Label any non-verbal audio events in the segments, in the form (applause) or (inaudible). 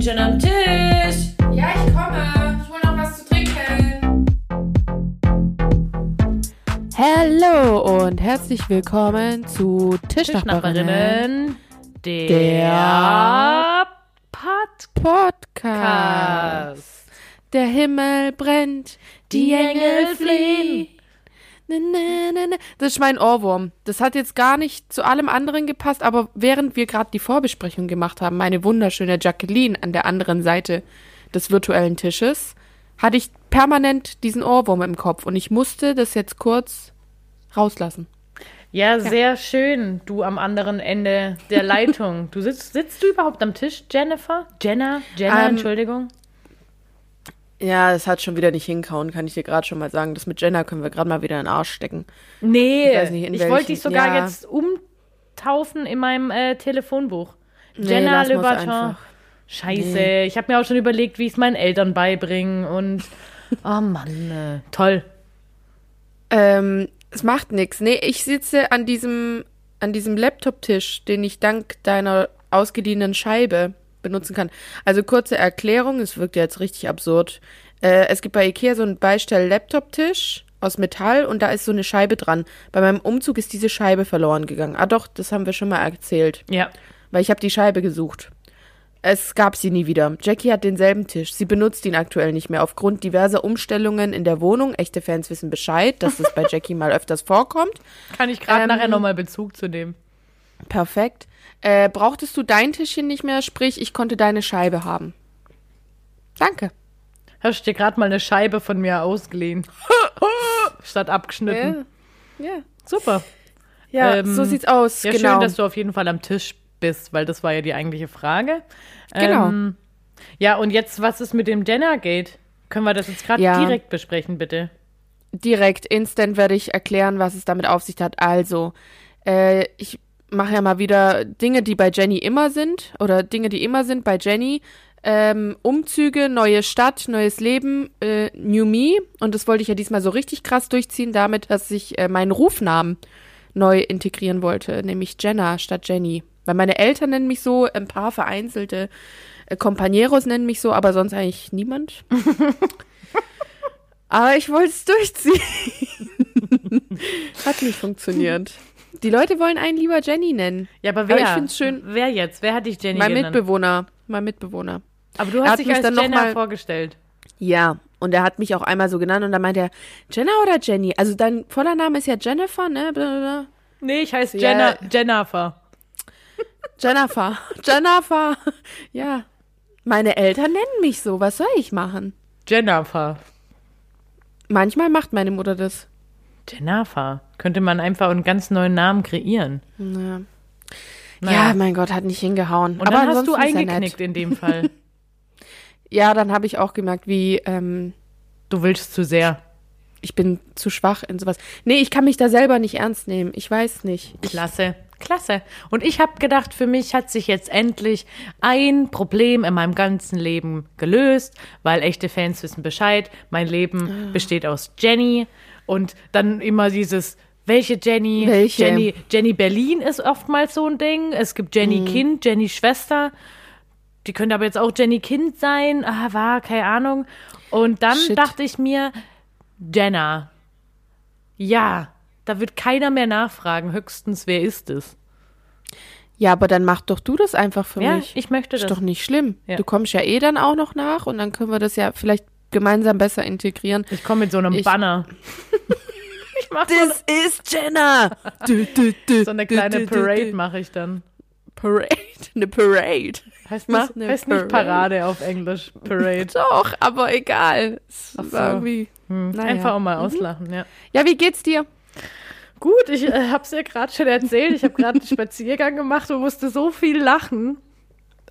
bin schon am Tisch. Ja, ich komme. Ich hole noch was zu trinken. Hallo und herzlich willkommen zu Tischnachbarinnen, Tischnachbarinnen, der, Podcast. Podcast. Der Himmel brennt, die Engel fliehen. Das ist mein Ohrwurm. Das hat jetzt gar nicht zu allem anderen gepasst, aber während wir gerade die Vorbesprechung gemacht haben, meine wunderschöne Jacqueline an der anderen Seite des virtuellen Tisches, hatte ich permanent diesen Ohrwurm im Kopf und ich musste das jetzt kurz rauslassen. Ja, sehr schön, du am anderen Ende der (laughs) Leitung. Du sitzt, sitzt du überhaupt am Tisch, Jennifer? Jenna? Jenna, Ähm, Entschuldigung. Ja, es hat schon wieder nicht hinkauen, kann ich dir gerade schon mal sagen. Das mit Jenna können wir gerade mal wieder in den Arsch stecken. Nee, ich nicht, ich wollte dich sogar ja. jetzt umtaufen in meinem äh, Telefonbuch. Nee, Jenna lass Le mal's Barton. einfach. Scheiße, Nee. ich habe mir auch schon überlegt, wie ich es meinen Eltern beibringe und (laughs) oh Mann, äh, toll. Ähm, es macht nichts. Nee, ich sitze an diesem, an diesem Laptop-Tisch, den ich dank deiner ausgeliehenen Scheibe benutzen kann. Also kurze Erklärung, es wirkt ja jetzt richtig absurd. Äh, es gibt bei Ikea so einen Beistell-Laptop-Tisch aus Metall und da ist so eine Scheibe dran. Bei meinem Umzug ist diese Scheibe verloren gegangen. Ah doch, das haben wir schon mal erzählt. Ja. weil ich habe die Scheibe gesucht. Es gab sie nie wieder. Jackie hat denselben Tisch. Sie benutzt ihn aktuell nicht mehr aufgrund diverser Umstellungen in der Wohnung. Echte Fans wissen Bescheid, dass das bei (laughs) Jackie mal öfters vorkommt. Kann ich gerade Ähm, nachher nochmal Bezug zu nehmen. Perfekt. Äh, brauchtest du dein Tischchen nicht mehr? Sprich, ich konnte deine Scheibe haben. Danke. Hast dir gerade mal eine Scheibe von mir ausgeliehen. (laughs) Statt abgeschnitten. Ja, Super. ja Ähm, so sieht's aus. Ja, genau. schön, dass du auf jeden Fall am Tisch bist, weil das war ja die eigentliche Frage. Genau. Ähm, ja, und jetzt, was ist mit dem Jenner-Gate? Können wir das jetzt gerade Ja. direkt besprechen, bitte? direkt, instant werde ich erklären, was es damit auf sich hat. Also, äh, ich mache ja mal wieder Dinge, die bei Jenny immer sind, oder Dinge, die immer sind bei Jenny. Ähm, Umzüge, neue Stadt, neues Leben, äh, New Me. Und das wollte ich ja diesmal so richtig krass durchziehen, damit, dass ich äh, meinen Rufnamen neu integrieren wollte, nämlich Jenna statt Jenny. Weil meine Eltern nennen mich so, ein paar vereinzelte äh, Compañeros nennen mich so, aber sonst eigentlich niemand. (laughs) aber ich wollte es durchziehen. (laughs) Hat nicht funktioniert. Die Leute wollen einen lieber Jenny nennen. Ja, aber Aber wer? ich find's schön- Wer jetzt? Wer hat dich Jenny mein genannt? Mitbewohner. Mein Mitbewohner. aber du hast dich als dann noch Jenner mal- vorgestellt. Ja, und er hat mich auch einmal so genannt und dann meinte er, Jenna oder Jenny? Also dein voller Name ist ja Jennifer, ne? Blablabla. Nee, ich heiße. Jenna, Jennifer. Jennifer. (laughs) Jennifer. Ja. Meine Eltern nennen mich so. Was soll ich machen? Jennifer. Manchmal macht meine Mutter das. Jennifer. Könnte man einfach einen ganz neuen Namen kreieren. Ja. Naja. Ja, mein Gott, hat nicht hingehauen. Und Aber dann hast du eingeknickt in dem Fall. (laughs) Ja, dann habe ich auch gemerkt, wie ähm, Du willst zu sehr. ich bin zu schwach in sowas. Nee, ich kann mich da selber nicht ernst nehmen. Ich weiß nicht. Ich, Klasse, klasse. Und ich habe gedacht, für mich hat sich jetzt endlich ein Problem in meinem ganzen Leben gelöst, weil echte Fans wissen Bescheid. Mein Leben besteht aus Jenny und dann immer dieses welche Jenny? Welche? Jenny, Jenny Berlin ist oftmals so ein Ding. Es gibt Jenny Kind, Jenny Schwester. Die könnte aber jetzt auch Jenny Kind sein. Ah, war, keine Ahnung. Und dann Shit. dachte ich mir, Jenna. Ja, da wird keiner mehr nachfragen. Höchstens, wer ist es? ja, aber dann mach doch du das einfach für Ja, mich. ich möchte ist das. doch nicht schlimm. Ja. Du kommst ja eh dann auch noch nach und dann können wir das ja vielleicht gemeinsam besser integrieren. Ich komme mit so einem Ich- Banner. (laughs) ich mache so, This is Jenna. Du, du, du, so eine kleine du, du, Parade mache ich dann. Parade. Eine Parade. Heißt, Mach nicht, eine heißt nicht Parade. Parade auf Englisch. Parade. (laughs) Doch, aber egal. Es Ach so. irgendwie. Hm. Naja. Einfach auch mal auslachen, ja. Ja, wie geht's dir? Gut, ich äh, habe es ja gerade schon erzählt. Ich habe gerade einen (laughs) Spaziergang gemacht und musste so viel lachen.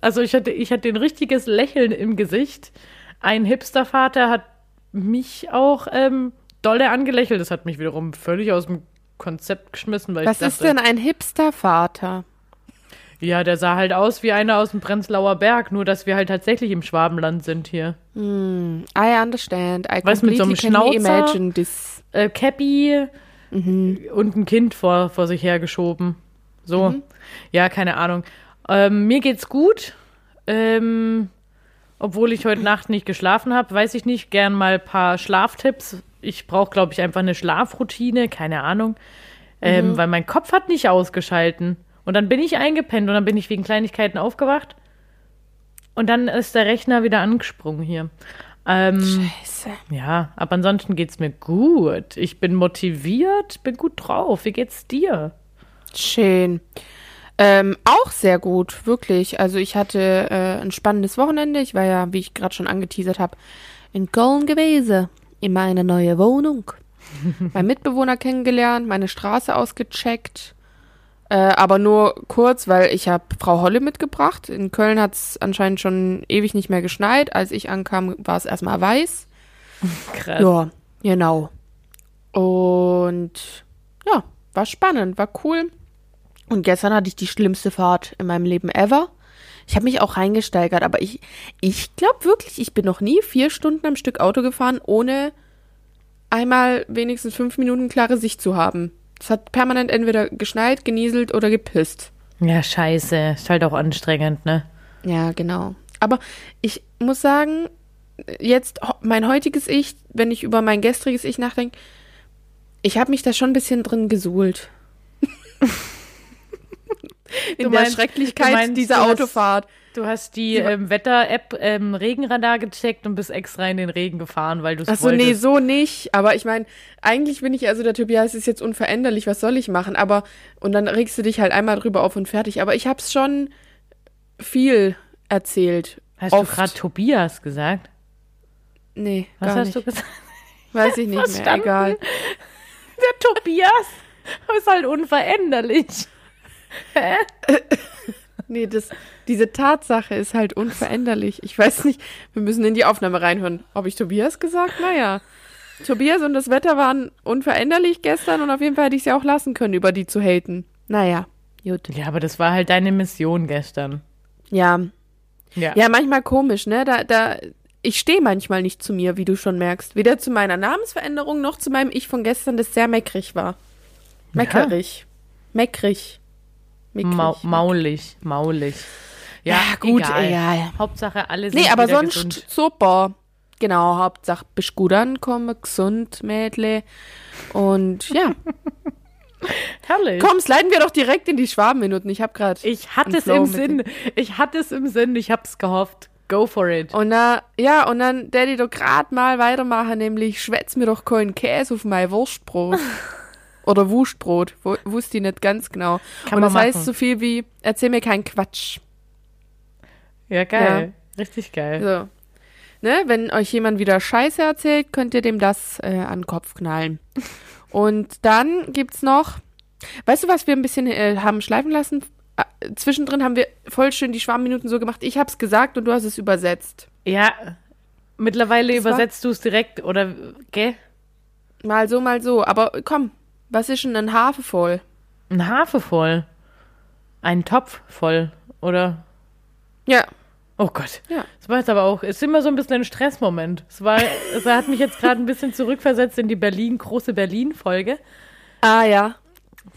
Also ich hatte, ich hatte ein richtiges Lächeln im Gesicht. Ein Hipstervater hat mich auch ähm, dolle angelächelt. Das hat mich wiederum völlig aus dem Konzept geschmissen, weil Was ich ist dachte, denn ein Hipstervater? Ja, der sah halt aus wie einer aus dem Prenzlauer Berg, nur dass wir halt tatsächlich im Schwabenland sind hier. Hm, I understand. I Was, mit so einem Schnauzer? imagine this. Äh, Cappy Mhm. und ein Kind vor, vor sich hergeschoben. So. Mhm. Ja, keine Ahnung. Ähm, mir geht's gut. Ähm, obwohl ich heute Nacht nicht geschlafen habe, weiß ich nicht, gern mal ein paar Schlaftipps. Ich brauche, glaube ich, einfach eine Schlafroutine, keine Ahnung, ähm, weil mein Kopf hat nicht ausgeschalten. Und dann bin ich eingepennt und dann bin ich wegen Kleinigkeiten aufgewacht. Und dann ist der Rechner wieder angesprungen hier. Ähm, Scheiße. ja, aber ansonsten geht's mir gut. Ich bin motiviert, bin gut drauf. Wie geht's dir? Schön. Ähm, auch sehr gut, wirklich. Also ich hatte äh, ein spannendes Wochenende. Ich war ja, wie ich gerade schon angeteasert habe, in Köln gewesen. In meine neue Wohnung. (laughs) mein Mitbewohner kennengelernt, meine Straße ausgecheckt. Äh, aber nur kurz, weil ich habe Frau Holle mitgebracht. In Köln hat es anscheinend schon ewig nicht mehr geschneit. Als ich ankam, war es erstmal weiß. Krass. Ja, genau. Und ja, war spannend, war cool. Und gestern hatte ich die schlimmste Fahrt in meinem Leben ever. Ich habe mich auch reingesteigert, aber ich, ich glaube wirklich, ich bin noch nie vier Stunden am Stück Auto gefahren, ohne einmal wenigstens fünf Minuten klare Sicht zu haben. Es hat permanent entweder geschneit, genieselt oder gepisst. Ja, scheiße. Ist halt auch anstrengend, ne? Ja, genau. Aber ich muss sagen, jetzt mein heutiges Ich, wenn ich über mein gestriges Ich nachdenke, ich habe mich da schon ein bisschen drin gesuhlt. (laughs) (laughs) In Du der meinst- Schrecklichkeit meinst, dieser du hast- Autofahrt. Du hast die ähm, Wetter-App ähm, Regenradar gecheckt und bist extra in den Regen gefahren, weil du es Achso, nee, wolltest. so nicht. Aber ich meine, eigentlich bin ich, also der Tobias ist jetzt unveränderlich, was soll ich machen? Aber, und dann regst du dich halt einmal drüber auf und fertig. Aber ich hab's schon viel erzählt. Hast Oft. du gerade Tobias gesagt? Nee, Was hast nicht. du gesagt? Weiß ich (laughs) nicht mehr, Verstanden. egal. Der Tobias ist halt unveränderlich. Nee, das, diese Tatsache ist halt unveränderlich. Ich weiß nicht, wir müssen in die Aufnahme reinhören. Habe ich Tobias gesagt? Naja. Tobias und das Wetter waren unveränderlich gestern und auf jeden Fall hätte ich sie auch lassen können, über die zu haten. Naja, gut. Ja, aber das war halt deine Mission gestern. Ja. Ja. Ja, manchmal komisch, ne? Da, da, ich stehe manchmal nicht zu mir, wie du schon merkst. Weder zu meiner Namensveränderung noch zu meinem Ich von gestern, das sehr meckrig war. Meckerig. Meckrig. Mickrig. Mau maulig, maulig. Ja, Ja, gut, egal. egal. Hauptsache alle sind Nee, aber sonst gesund. super. Genau, Hauptsache bist gut ankommen, gesund, Mädle. Und ja, (laughs) Herrlich. komm, sliden wir doch direkt in die Schwabenminuten. Ich hab grad. Ich hatte es im Sinn. Ich hatte es im Sinn. Ich hab's gehofft. Go for it. Und da, ja, und dann Daddy doch grad mal weitermachen, nämlich schwätz mir doch keinen Käse auf mein Wurstbrot. (laughs) Oder Wurstbrot, Wu- wusste ich nicht ganz genau. Kann und man das heißt machen. so viel wie, erzähl mir keinen Quatsch. Ja, geil. Richtig geil. So. Ne, wenn euch jemand wieder Scheiße erzählt, könnt ihr dem das äh, an den Kopf knallen. (laughs) Und dann gibt's noch, weißt du, was wir ein bisschen äh, haben schleifen lassen? Äh, zwischendrin haben wir voll schön die Schwarmminuten so gemacht. Ich hab's gesagt und du hast es übersetzt. Ja, mittlerweile Das übersetzt du es direkt, oder, gell? Mal so, mal so. Aber komm, was ist denn ein Hafe voll? Ein Hafe voll. Ein Topf voll, oder? Ja, Oh Gott. Ja. Das war jetzt aber auch, es ist immer so ein bisschen ein Stressmoment. Es war, es hat mich jetzt gerade ein bisschen zurückversetzt in die Berlin, große Berlin-Folge, ah ja.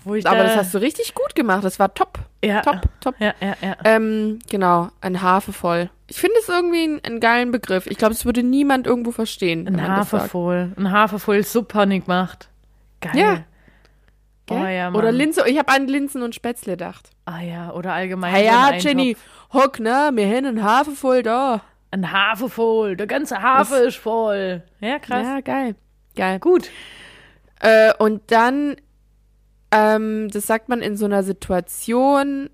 Aber da, das hast du richtig gut gemacht. Das war top. ja, Top, top. Ja, ja, ja. Ähm, genau, ein Hafe voll. Ich finde es irgendwie einen, einen geilen Begriff. Ich glaube, es würde niemand irgendwo verstehen. Ein Hafe voll. Ein Hafe voll super gemacht. Geil. Ja. Oh, Gell? ja, Oder Mann. Linse, ich habe an Linsen und Spätzle gedacht. Ah ja, oder allgemein. Ah ja. Jenny, hock, ne, wir haben einen Hafe voll da. Ein Hafe voll. Der ganze Hafe ist voll. Ja, krass. Ja, geil. Geil. Gut. Äh, und dann, ähm, das sagt man in so einer Situation.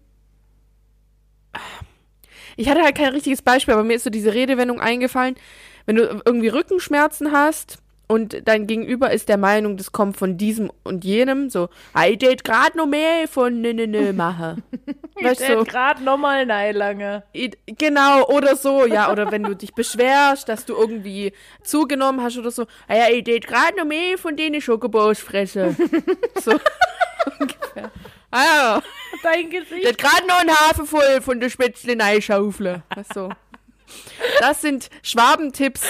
Ich hatte halt kein richtiges Beispiel, aber mir ist so diese Redewendung eingefallen, wenn du irgendwie Rückenschmerzen hast und dein Gegenüber ist der Meinung, das kommt von diesem und jenem, so, ich tät grad noch mehr von ne ne ne mache. (laughs) Weißt ich so. gerade nochmal nein lange. I- Genau, oder so, ja, oder wenn du dich beschwerst, dass du irgendwie zugenommen hast oder so, ah ja, ich tät grad noch mehr von denen Schokobos fresse. (laughs) So ungefähr. Ah ja, Dein Gesicht. hat grad noch einen Hafen voll von der Spätzle Neischaufle. Ach so. Das sind Schwabentipps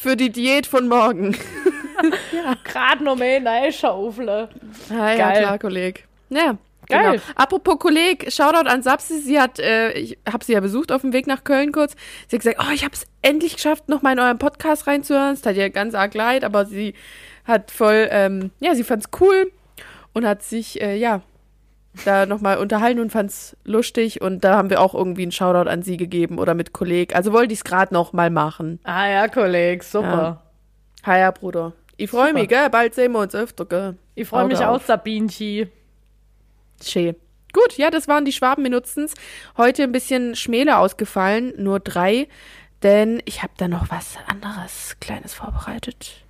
für die Diät von morgen. (laughs) Gerade noch mehr. Ah, ja, Geil. klar, Kolleg. Ja, Geil. Genau. Apropos Kolleg, Shoutout an Sapsi. Sie hat, äh, ich habe sie ja besucht auf dem Weg nach Köln kurz. Sie hat gesagt, oh, ich habe es endlich geschafft, noch mal in euren Podcast reinzuhören. Es tat ihr ganz arg leid, aber sie hat voll, ähm, ja, sie fand's cool und hat sich, äh, ja, da nochmal unterhalten und fand's lustig und da haben wir auch irgendwie einen Shoutout an sie gegeben oder mit Kolleg. Also wollte ich's gerade noch mal machen. Ah ja, Kollege, super. Hi, ja, Bruder. Ich freue mich, gell? Bald sehen wir uns öfter, gell? Ich freue mich auch. Sabinchi. Schön. Gut, ja, das waren die Schwabenminutzens. Heute ein bisschen schmäler ausgefallen, nur drei, denn ich habe da noch was anderes Kleines vorbereitet.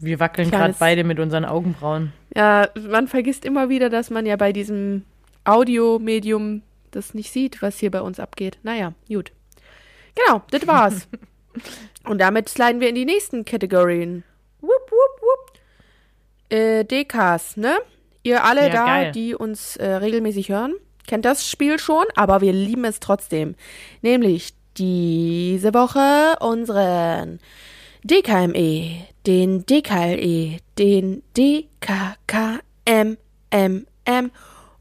Wir wackeln gerade beide mit unseren Augenbrauen. Ja, man vergisst immer wieder, dass man ja bei diesem Audiomedium das nicht sieht, was hier bei uns abgeht. Naja, gut. Genau, das war's. (laughs) Und damit sliden wir in die nächsten Kategorien. Wupp, wupp, wupp. Äh, DKs, ne? Ihr alle Ja, da, geil. die uns äh, regelmäßig hören, kennt das Spiel schon, aber wir lieben es trotzdem. Nämlich diese Woche unseren DKME, den DKLE, den DKKMMM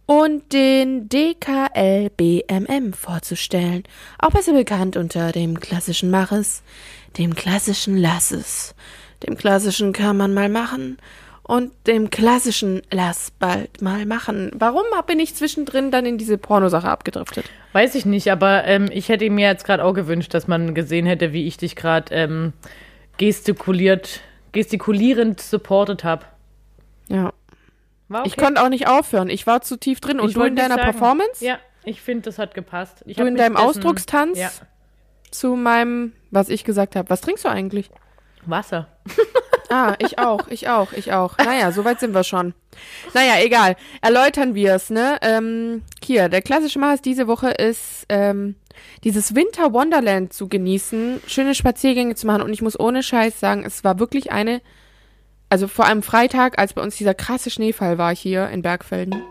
und den DKLBMM vorzustellen. Auch besser bekannt unter dem klassischen Maches, dem klassischen Lasses, dem klassischen kann man mal machen und dem klassischen lass bald mal machen. Warum bin ich zwischendrin dann in diese Pornosache abgedriftet? Weiß ich nicht, aber ähm, ich hätte mir jetzt gerade auch gewünscht, dass man gesehen hätte, wie ich dich gerade ähm, gestikuliert, gestikulierend supportet habe. Ja. Okay. Ich konnte auch nicht aufhören. Ich war zu tief drin. Und Ich du in deiner sagen, Performance? Ja, ich finde, das hat gepasst. Ich Du in deinem dessen- Ausdruckstanz? Ja, Zu meinem, was ich gesagt habe. Was trinkst du eigentlich? Wasser. (laughs) Ah, ich auch, ich auch, ich auch. Naja, soweit sind wir schon. Naja, egal. Erläutern wir es, ne? Ähm, hier, der klassische Maß diese Woche ist, ähm, dieses Winter Wonderland zu genießen, schöne Spaziergänge zu machen und ich muss ohne Scheiß sagen, es war wirklich eine, also vor allem Freitag, als bei uns dieser krasse Schneefall war hier in Bergfelden.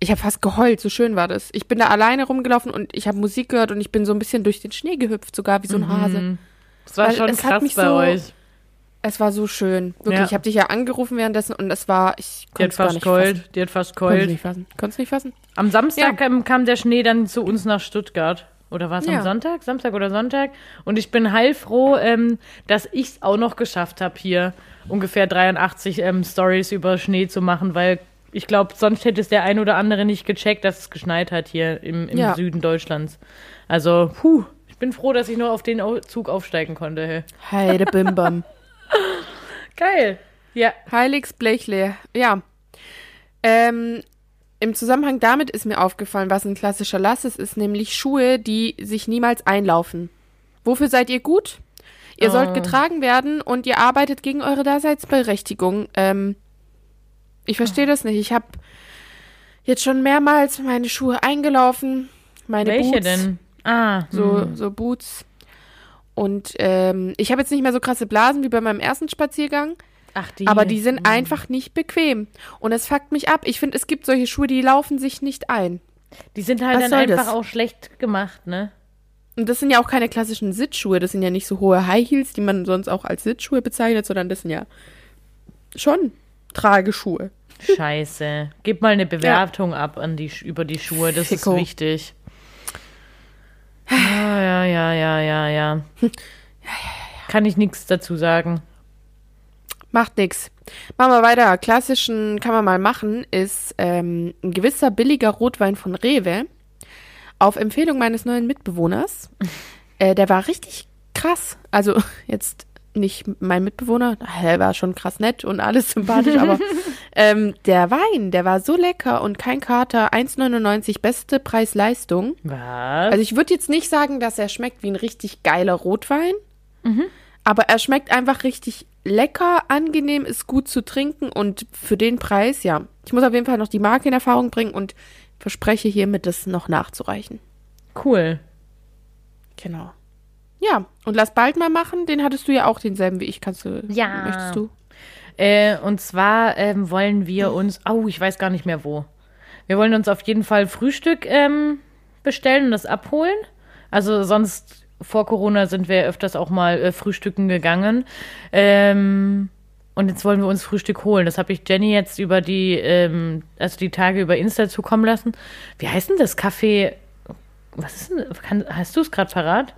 Ich habe fast geheult, so schön war das. Ich bin da alleine rumgelaufen und ich habe Musik gehört und ich bin so ein bisschen durch den Schnee gehüpft, sogar wie so ein Hase. Das war Weil schon krass mich bei so- euch. Es war so schön. Wirklich, Ja. ich habe dich ja angerufen währenddessen und es war, ich konnte es gar nicht fassen. keult. Die hat fast Konnte keult. nicht fassen. Konntest nicht fassen? Am Samstag ähm, kam der Schnee dann zu uns nach Stuttgart. Oder war es Ja. am Sonntag? Samstag oder Sonntag? Und ich bin heilfroh, ähm, dass ich es auch noch geschafft habe, hier ungefähr 83 ähm, Stories über Schnee zu machen, weil ich glaube, sonst hätte es der ein oder andere nicht gecheckt, dass es geschneit hat hier im, im Ja. Süden Deutschlands. Also, puh, ich bin froh, dass ich nur auf den Zug aufsteigen konnte. Hey. Heide Bimbam. Geil. Ja. Heiligs Blechle. Ja. Ähm, Im Zusammenhang damit ist mir aufgefallen, was ein klassischer Lass ist, ist nämlich Schuhe, die sich niemals einlaufen. Wofür seid ihr gut? Ihr Oh. sollt getragen werden und ihr arbeitet gegen eure Daseinsberechtigung. Ähm, ich verstehe das nicht. Ich habe jetzt schon mehrmals meine Schuhe eingelaufen. Meine Welche Boots. denn? Ah, so, hm. so Boots. Und ähm, ich habe jetzt nicht mehr so krasse Blasen wie bei meinem ersten Spaziergang, Ach, die. aber die sind einfach nicht bequem. Und es fuckt mich ab. Ich finde, es gibt solche Schuhe, die laufen sich nicht ein. Die sind halt Was dann einfach das? auch schlecht gemacht, ne? Und das sind ja auch keine klassischen Sitzschuhe. Das sind ja nicht so hohe High Heels, die man sonst auch als Sitzschuhe bezeichnet, sondern das sind ja schon Trageschuhe. Scheiße. Gib mal eine Bewertung ab an die, über die Schuhe, das Ficko. ist wichtig. Ja, ja, ja, ja, ja, ja. Kann ich nichts dazu sagen. Macht nix. Machen wir weiter. Klassischen kann man mal machen, ist ähm, ein gewisser billiger Rotwein von Rewe. Auf Empfehlung meines neuen Mitbewohners. (laughs) Äh, der war richtig krass. Also (laughs) jetzt nicht mein Mitbewohner, er war schon krass nett und alles sympathisch, aber (laughs) ähm, der Wein, der war so lecker und kein Kater, 1,99 beste Preis-Leistung. Was? Also ich würde jetzt nicht sagen, dass er schmeckt wie ein richtig geiler Rotwein, aber er schmeckt einfach richtig lecker, angenehm, ist gut zu trinken und für den Preis, ja. Ich muss auf jeden Fall noch die Marke in Erfahrung bringen und verspreche hiermit, das noch nachzureichen. cool. Genau. Ja, und lass bald mal machen, den hattest du ja auch denselben wie ich, kannst du, Ja. möchtest du? Äh, und zwar ähm, wollen wir uns, oh, ich weiß gar nicht mehr wo. Wir wollen uns auf jeden Fall Frühstück ähm, bestellen und das abholen. Also sonst vor Corona sind wir öfters auch mal äh, frühstücken gegangen. Ähm, und jetzt wollen wir uns Frühstück holen. Das habe ich Jenny jetzt über die, ähm, also die Tage über Insta zukommen lassen. Wie heißt denn das Café? Was ist denn? Kann, hast du es gerade parat?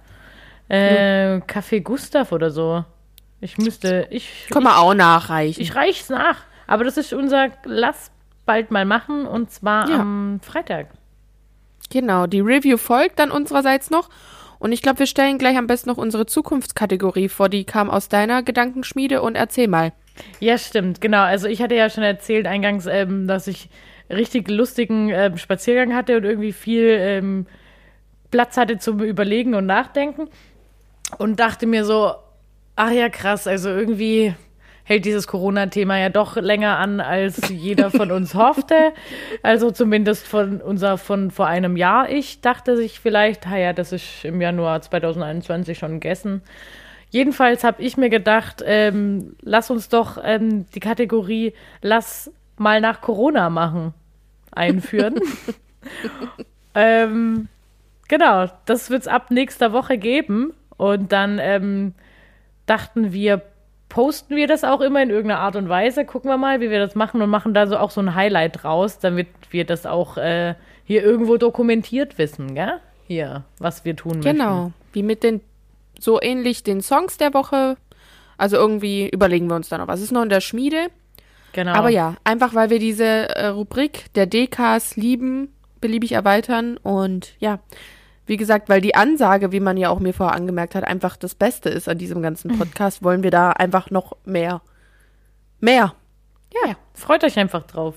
Äh, Café Gustav oder so. Ich müsste, ich, Kann man auch nachreichen. ich reich's nach. Aber das ist unser Lass bald mal machen und zwar Ja. am Freitag. Genau, die Review folgt dann unsererseits noch. Und ich glaube, wir stellen gleich am besten noch unsere Zukunftskategorie vor. Die kam aus deiner Gedankenschmiede und erzähl mal. Ja, stimmt, genau. Also ich hatte ja schon erzählt eingangs, ähm, dass ich richtig lustigen ähm, Spaziergang hatte und irgendwie viel ähm, Platz hatte zum Überlegen und Nachdenken. Und dachte mir so, ach ja, krass, also irgendwie hält dieses Corona-Thema ja doch länger an, als jeder von uns (laughs) hoffte. Also zumindest von unser von vor einem Jahr. Ich dachte sich vielleicht, ha ja, das ist im Januar 2021 schon gegessen. Jedenfalls habe ich mir gedacht, ähm, lass uns doch ähm, die Kategorie Lass mal nach Corona machen einführen. (laughs) ähm, genau, das wird es ab nächster Woche geben. Und dann ähm, dachten wir, posten wir das auch immer in irgendeiner Art und Weise. Gucken wir mal, wie wir das machen und machen da so auch so ein Highlight draus, damit wir das auch äh, hier irgendwo dokumentiert wissen, gell? Hier, was wir tun möchten. Genau. Wie mit den, so ähnlich den Songs der Woche. Also irgendwie überlegen wir uns dann noch. Was ist noch in der Schmiede? Genau. Aber ja, einfach weil wir diese äh, Rubrik der DKs lieben, beliebig erweitern und ja, wie gesagt, weil die Ansage, wie man ja auch mir vorher angemerkt hat, einfach das Beste ist an diesem ganzen Podcast, wollen wir da einfach noch mehr. Mehr. Ja, freut euch einfach drauf.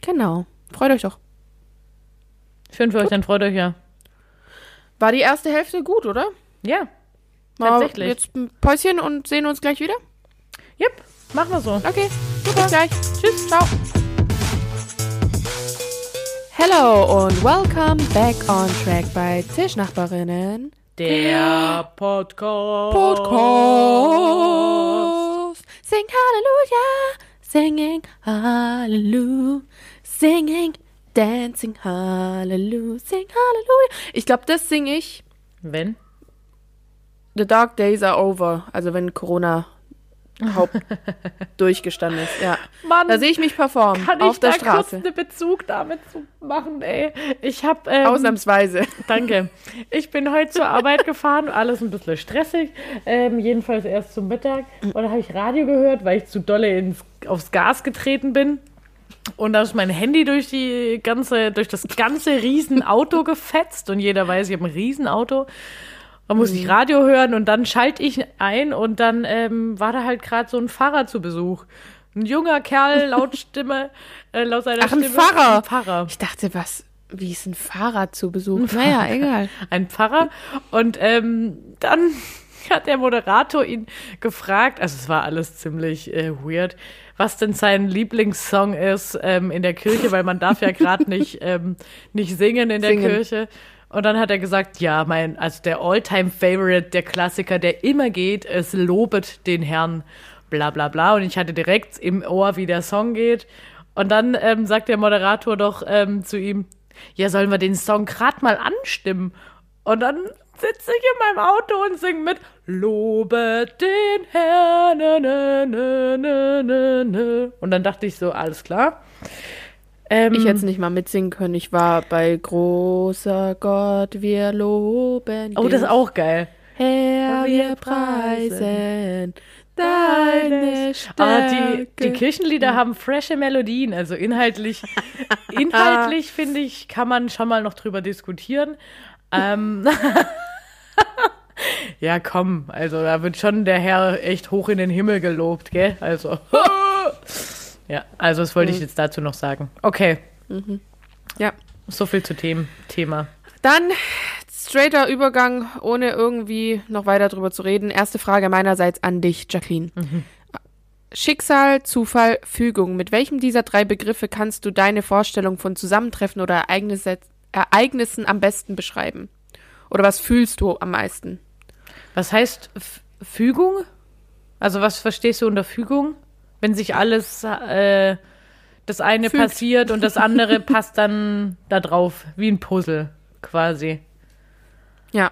Genau. Freut euch doch. Schön für euch, dann freut euch ja. War die erste Hälfte gut, oder? Ja, Mal Tatsächlich. Jetzt ein Päuschen und sehen uns gleich wieder? yep, machen wir so. Okay, bis gleich. Tschüss, ciao. Hello und welcome back on track bei Tischnachbarinnen. Der Podcast. Podcast. Sing Hallelujah, singing Hallelujah, singing, dancing Hallelujah, sing Hallelujah. Ich glaube, das singe ich. Wenn? The dark days are over. Also wenn Corona Haupt (laughs) durchgestanden ist. Ja. Mann, Da sehe ich mich performen kann auf ich der da kurz Straße. einen Bezug damit zu machen, ey. Ich habe ähm, Ausnahmsweise. (laughs) Danke. Ich bin heute zur Arbeit gefahren, alles ein bisschen stressig. Ähm, jedenfalls erst zum Mittag. Und da habe ich Radio gehört, weil ich zu dolle ins, aufs Gas getreten bin. Und da ist mein Handy durch die ganze, durch das ganze Riesenauto (laughs) gefetzt. Und jeder weiß, ich habe ein Riesenauto. Da musste ich Radio hören und dann schalte ich ein und dann ähm, war da halt gerade so ein Pfarrer zu Besuch. Ein junger Kerl, (laughs) laut Stimme, äh, laut seiner Ach, ein Stimme. Pfarrer. Ein Pfarrer. Ich dachte, was? Wie ist ein Fahrrad zu Besuch? Naja, egal. ein Pfarrer. Und ähm, dann (laughs) hat der Moderator ihn gefragt, also es war alles ziemlich äh, weird, was denn sein Lieblingssong ist ähm, in der Kirche, weil man darf ja gerade (laughs) nicht, ähm, nicht singen in der Singen. Kirche. Und dann hat er gesagt, ja, mein, also der All-Time-Favorite, der Klassiker, der immer geht, ist Lobet den Herrn, bla bla bla. Und ich hatte direkt im Ohr, wie der Song geht. Und dann ähm, sagt der Moderator doch ähm, zu ihm, ja, sollen wir den Song grad mal anstimmen? Und dann sitze ich in meinem Auto und singe mit Lobet den Herrn. Na, na, na. Und dann dachte ich so, alles klar. Ähm, Ich hätte es nicht mal mitsingen können. Ich war bei großer Gott, wir loben oh, das ist dich. auch geil. Herr, wir preisen deine Stärke. Aber die, die Kirchenlieder haben frische Melodien, also inhaltlich, (laughs) inhaltlich finde ich, kann man schon mal noch drüber diskutieren. Ähm, (laughs) ja, komm, also da wird schon der Herr echt hoch in den Himmel gelobt, gell? Also, (laughs) ja, also das wollte ich jetzt dazu noch sagen. Okay, Ja. so viel zu Themen, Thema. Dann straighter Übergang, ohne irgendwie noch weiter drüber zu reden. Erste Frage meinerseits an dich, Jacqueline. Schicksal, Zufall, Fügung. Mit welchem dieser drei Begriffe kannst du deine Vorstellung von Zusammentreffen oder Ereignisse, Ereignissen am besten beschreiben? Oder was fühlst du am meisten? Was heißt F Fügung? Also was verstehst du unter Fügung? Wenn sich alles, äh, das eine Fügt. passiert und das andere (laughs) passt dann da drauf, wie ein Puzzle quasi. Ja.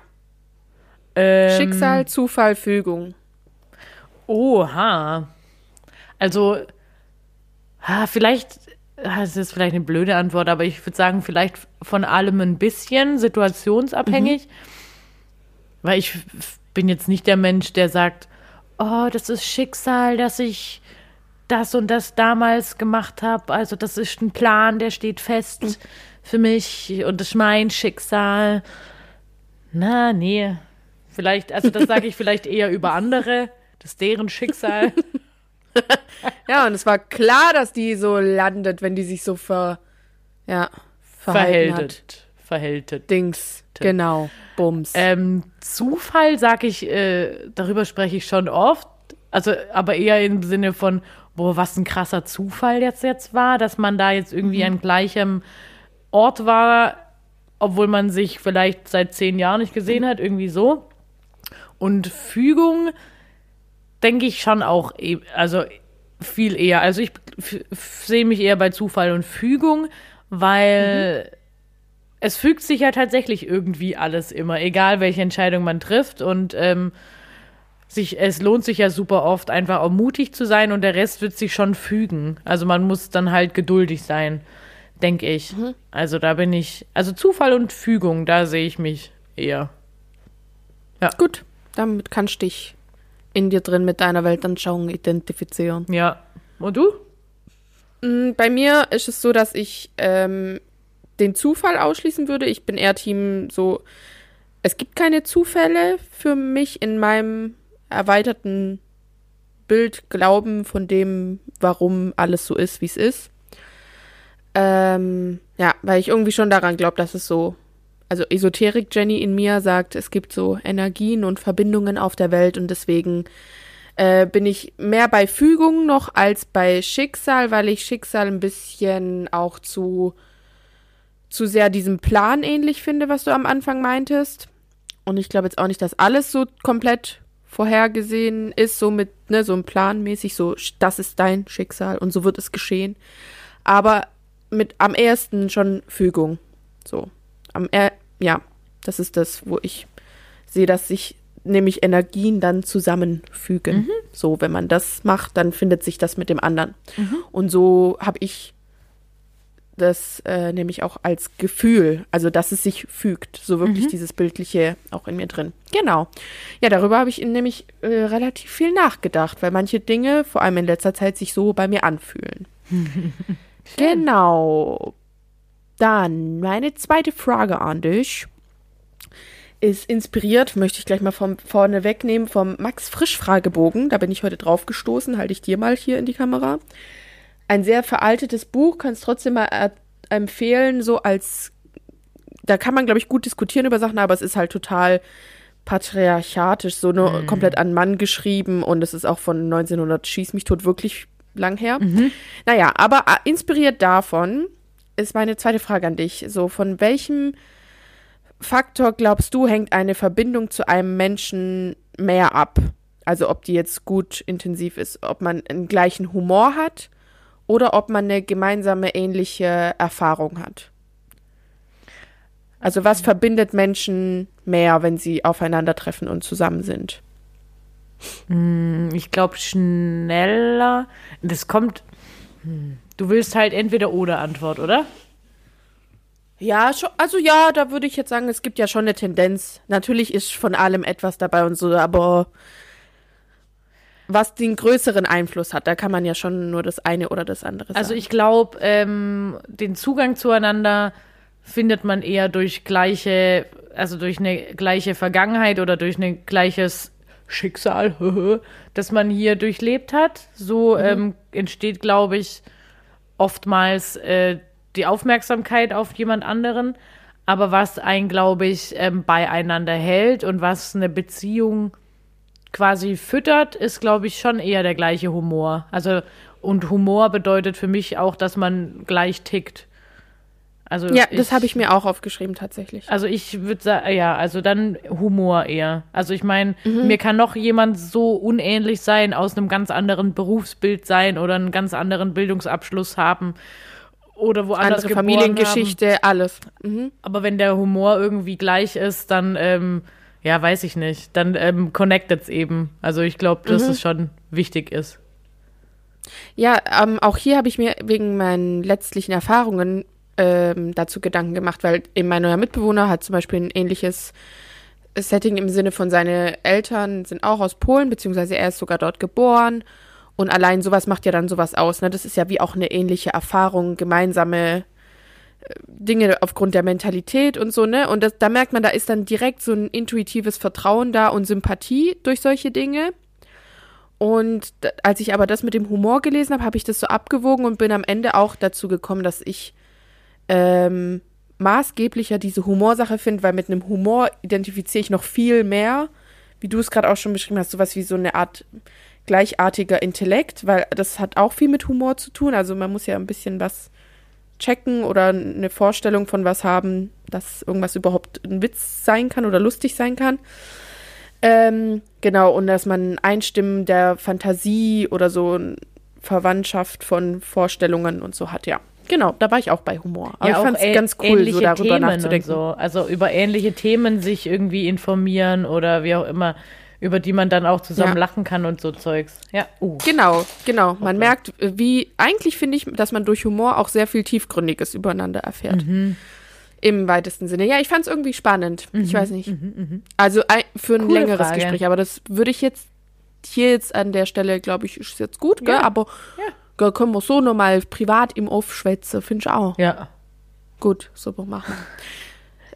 Ähm, Schicksal, Zufall, Fügung. Oha. Also, ah, vielleicht, das ist vielleicht eine blöde Antwort, aber ich würde sagen, vielleicht von allem ein bisschen, situationsabhängig. Weil ich bin jetzt nicht der Mensch, der sagt, oh, das ist Schicksal, dass ich das und das damals gemacht habe. Also das ist ein Plan, der steht fest für mich und das ist mein Schicksal. Na, nee. Vielleicht, also das sage ich vielleicht eher über andere. Das ist deren Schicksal. (laughs) Ja, und es war klar, dass die so landet, wenn die sich so ver, ja. Verhältet. Verhältet. Dings, genau, Bums. Ähm, Zufall sage ich, äh, darüber spreche ich schon oft. Also, aber eher im Sinne von, boah, was ein krasser Zufall jetzt jetzt war, dass man da jetzt irgendwie an gleichem Ort war, obwohl man sich vielleicht seit zehn Jahren nicht gesehen hat, irgendwie so. Und Fügung denke ich schon auch, e- also viel eher. Also ich sehe mich eher bei Zufall und Fügung, weil es fügt sich ja tatsächlich irgendwie alles immer, egal welche Entscheidung man trifft. Und ähm, sich, es lohnt sich ja super oft, einfach auch mutig zu sein und der Rest wird sich schon fügen. Also man muss dann halt geduldig sein, denke ich. Also da bin ich, also Zufall und Fügung, da sehe ich mich eher. Gut, damit kannst du dich in dir drin mit deiner Weltanschauung identifizieren. Ja. Und du? Mm, Bei mir ist es so, dass ich ähm, den Zufall ausschließen würde. Ich bin eher Team so, es gibt keine Zufälle für mich in meinem erweiterten Bild, Glauben von dem, warum alles so ist, wie es ist. Ähm, ja, weil ich irgendwie schon daran glaube, dass es so, also Esoterik Jenny in mir sagt, es gibt so Energien und Verbindungen auf der Welt und deswegen äh, bin ich mehr bei Fügung noch als bei Schicksal, weil ich Schicksal ein bisschen auch zu, zu sehr diesem Plan ähnlich finde, was du am Anfang meintest. Und ich glaube jetzt auch nicht, dass alles so komplett vorhergesehen ist, so mit, ne, so ein planmäßig, so, das ist dein Schicksal und so wird es geschehen. Aber mit am ehesten schon Fügung. So. Am er ja, das ist das, wo ich sehe, dass sich nämlich Energien dann zusammenfügen. So, wenn man das macht, dann findet sich das mit dem anderen. Und so habe ich das äh, nämlich auch als Gefühl, also dass es sich fügt, so wirklich dieses Bildliche auch in mir drin. Genau. Ja, darüber habe ich nämlich äh, relativ viel nachgedacht, weil manche Dinge, vor allem in letzter Zeit, sich so bei mir anfühlen. (laughs) genau. Dann meine zweite Frage an dich ist inspiriert, möchte ich gleich mal vom, vorne wegnehmen, vom Max Frisch Fragebogen. Da bin ich heute drauf gestoßen, halte ich dir mal hier in die Kamera. Ein sehr veraltetes Buch, kann es trotzdem mal äh, empfehlen, so als, da kann man, glaube ich, gut diskutieren über Sachen, aber es ist halt total patriarchatisch, so nur komplett an Mann geschrieben und es ist auch von 1900 Schieß mich tot wirklich lang her. Naja, aber äh, inspiriert davon ist meine zweite Frage an dich. So, von welchem Faktor glaubst du, hängt eine Verbindung zu einem Menschen mehr ab? Also ob die jetzt gut intensiv ist, ob man einen gleichen Humor hat oder ob man eine gemeinsame ähnliche Erfahrung hat. Also was verbindet Menschen mehr, wenn sie aufeinandertreffen und zusammen sind? Ich glaube schneller. Das kommt. Hm. Du willst halt entweder oder Antwort, oder? Ja, also ja, da würde ich jetzt sagen, es gibt ja schon eine Tendenz. Natürlich ist von allem etwas dabei und so, aber was den größeren Einfluss hat, da kann man ja schon nur das eine oder das andere sagen. Also ich glaube, ähm, den Zugang zueinander findet man eher durch gleiche, also durch eine gleiche Vergangenheit oder durch ein gleiches Schicksal, (laughs) das man hier durchlebt hat. So ähm, entsteht, glaube ich, oftmals äh, die Aufmerksamkeit auf jemand anderen. Aber was einen, glaube ich, ähm, beieinander hält und was eine Beziehung quasi füttert, ist, glaube ich, schon eher der gleiche Humor. Also, und Humor bedeutet für mich auch, dass man gleich tickt. Also ja, das habe ich mir auch aufgeschrieben tatsächlich. Also ich würde sagen, ja, also dann Humor eher. Also ich meine, mir kann noch jemand so unähnlich sein, aus einem ganz anderen Berufsbild sein oder einen ganz anderen Bildungsabschluss haben oder woanders Andere Familiengeschichte, alles. Mhm. Haben. Aber wenn der Humor irgendwie gleich ist, dann, ähm, ja, weiß ich nicht, dann ähm, connectet's eben. Also ich glaube, dass es schon wichtig ist. Ja, ähm, auch hier habe ich mir wegen meinen letztlichen Erfahrungen ähm, dazu Gedanken gemacht, weil eben mein neuer Mitbewohner hat zum Beispiel ein ähnliches Setting im Sinne von seine Eltern sind auch aus Polen, beziehungsweise er ist sogar dort geboren. Und allein sowas macht ja dann sowas aus. Ne? Das ist ja wie auch eine ähnliche Erfahrung, gemeinsame Dinge aufgrund der Mentalität und so, ne? Und das, da merkt man, da ist dann direkt so ein intuitives Vertrauen da und Sympathie durch solche Dinge. Und als ich aber das mit dem Humor gelesen habe, habe ich das so abgewogen und bin am Ende auch dazu gekommen, dass ich ähm, maßgeblicher diese Humorsache finde, weil mit einem Humor identifiziere ich noch viel mehr, wie du es gerade auch schon beschrieben hast, sowas wie so eine Art gleichartiger Intellekt, weil das hat auch viel mit Humor zu tun. Also man muss ja ein bisschen was checken oder eine Vorstellung von was haben, dass irgendwas überhaupt ein Witz sein kann oder lustig sein kann. Ähm, genau, und dass man Einstimmen der Fantasie oder so eine Verwandtschaft von Vorstellungen und so hat, ja. Genau, da war ich auch bei Humor. Aber ja, ich fand es ganz cool, so darüber Themen nachzudenken. So. Also über ähnliche Themen sich irgendwie informieren oder wie auch immer, über die man dann auch zusammen Ja. lachen kann und so Zeugs. Ja. Uh. Genau, genau. Man merkt, wie, eigentlich finde ich, dass man durch Humor auch sehr viel Tiefgründiges übereinander erfährt. Mhm. Im weitesten Sinne. Ja, ich fand es irgendwie spannend. Ich weiß nicht. Also ein, für ein Mhm. Coole längeres Frage. Gespräch, aber das würde ich jetzt hier jetzt an der Stelle, glaube ich, ist jetzt gut, gell? Ja. Aber gell, können wir so nochmal privat im Off schwätzen, finde ich auch. Ja. Gut, super machen.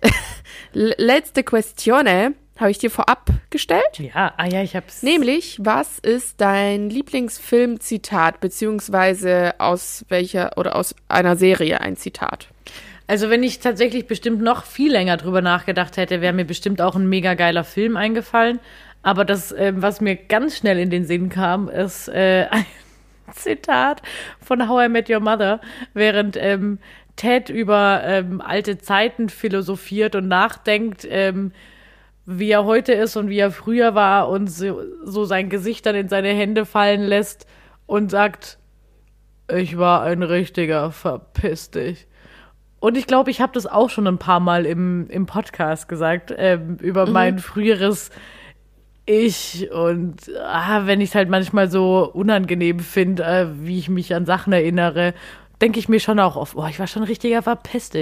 (laughs) Letzte Questione habe ich dir vorab gestellt. Ja, ah ja, ich hab's. Nämlich, was ist dein Lieblingsfilmzitat, beziehungsweise aus welcher oder aus einer Serie ein Zitat? Also wenn ich tatsächlich bestimmt noch viel länger drüber nachgedacht hätte, wäre mir bestimmt auch ein mega geiler Film eingefallen. Aber das, ähm, was mir ganz schnell in den Sinn kam, ist äh, (laughs) ein Zitat von How I Met Your Mother, während ähm, Ted über ähm, alte Zeiten philosophiert und nachdenkt, ähm, wie er heute ist und wie er früher war und so, so sein Gesicht dann in seine Hände fallen lässt und sagt, ich war ein richtiger, verpiss dich. Und ich glaube, ich habe das auch schon ein paar Mal im, im Podcast gesagt, ähm, über mein früheres Ich. Und ah, wenn ich es halt manchmal so unangenehm finde, äh, wie ich mich an Sachen erinnere, denke ich mir schon auch oft, boah, ich war schon ein richtiger verpisst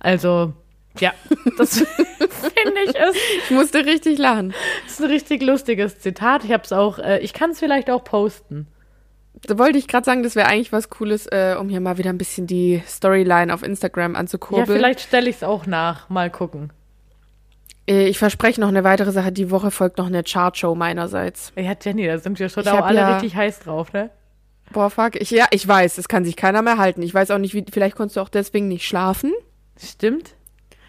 Also, ja, das (laughs) finde ich ist, Ich musste richtig lachen. ist ein richtig lustiges Zitat. Ich habe es auch, äh, ich kann es vielleicht auch posten. Da wollte ich gerade sagen, das wäre eigentlich was Cooles, äh, um hier mal wieder ein bisschen die Storyline auf Instagram Ja, anzukurbeln. vielleicht stelle ich es auch nach. Mal gucken. Äh, ich verspreche noch eine weitere Sache. Die Woche folgt noch eine Chartshow meinerseits. Ja, Jenny, da sind wir schon auch alle ja- richtig heiß drauf, ne? Boah, fuck. Ich, ja, ich weiß, es kann sich keiner mehr halten. Ich weiß auch nicht, wie, vielleicht konntest du auch deswegen nicht schlafen. Stimmt.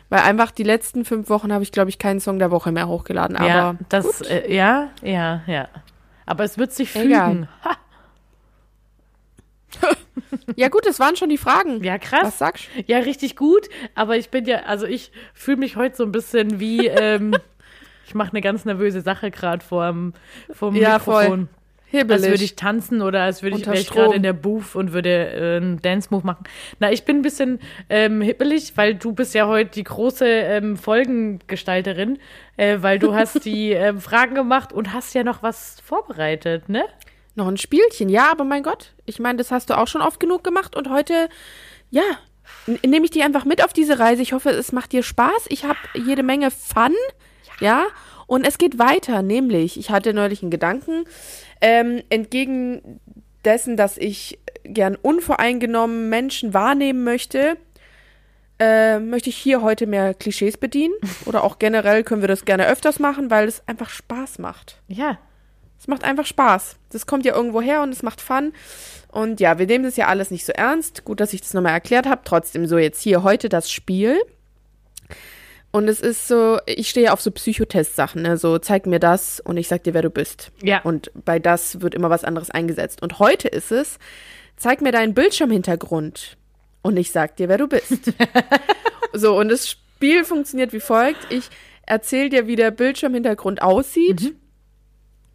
Weil einfach die letzten fünf Wochen habe ich, glaube ich, keinen Song der Woche mehr hochgeladen. Aber ja, das, äh, ja, ja, ja. Aber es wird sich fügen. (laughs) (laughs) Ja gut, das waren schon die Fragen. ja, krass. Was sagst du? Ja, richtig gut. Aber ich bin ja, also ich fühle mich heute so ein bisschen wie, ähm, (laughs) ich mache eine ganz nervöse Sache gerade vorm, vorm Ja, voll. Hibbelig. Als würde ich tanzen oder als würde ich, gerade in der Booth und würde äh, einen Dance-Move machen. Na, ich bin ein bisschen ähm, hippelig, weil du bist ja heute die große ähm, Folgengestalterin, äh, weil du hast die (laughs) ähm, Fragen gemacht und hast ja noch was vorbereitet, ne? Noch ein Spielchen, ja, aber mein Gott, ich meine, das hast du auch schon oft genug gemacht und heute, ja, nehme ich dich einfach mit auf diese Reise. Ich hoffe, es macht dir Spaß. Ich habe jede Menge Fun, ja, und es geht weiter, nämlich, ich hatte neulich einen Gedanken, ähm, entgegen dessen, dass ich gern unvoreingenommen Menschen wahrnehmen möchte, äh, möchte ich hier heute mehr Klischees bedienen. (laughs) Oder auch generell können wir das gerne öfters machen, weil es einfach Spaß macht. Ja. Es macht einfach Spaß. Das kommt ja irgendwo her und es macht Fun. Und ja, wir nehmen das ja alles nicht so ernst. Gut, dass ich das nochmal erklärt habe. Trotzdem so jetzt hier heute das Spiel. Und es ist so, ich stehe ja auf so Psychotest-Sachen, ne? So, zeig mir das und ich sag dir, wer du bist. Ja. Und bei das wird immer was anderes eingesetzt. Und heute ist es, zeig mir deinen Bildschirmhintergrund und ich sag dir, wer du bist. (laughs) so, und das Spiel funktioniert wie folgt. Ich erzähle dir, wie der Bildschirmhintergrund aussieht.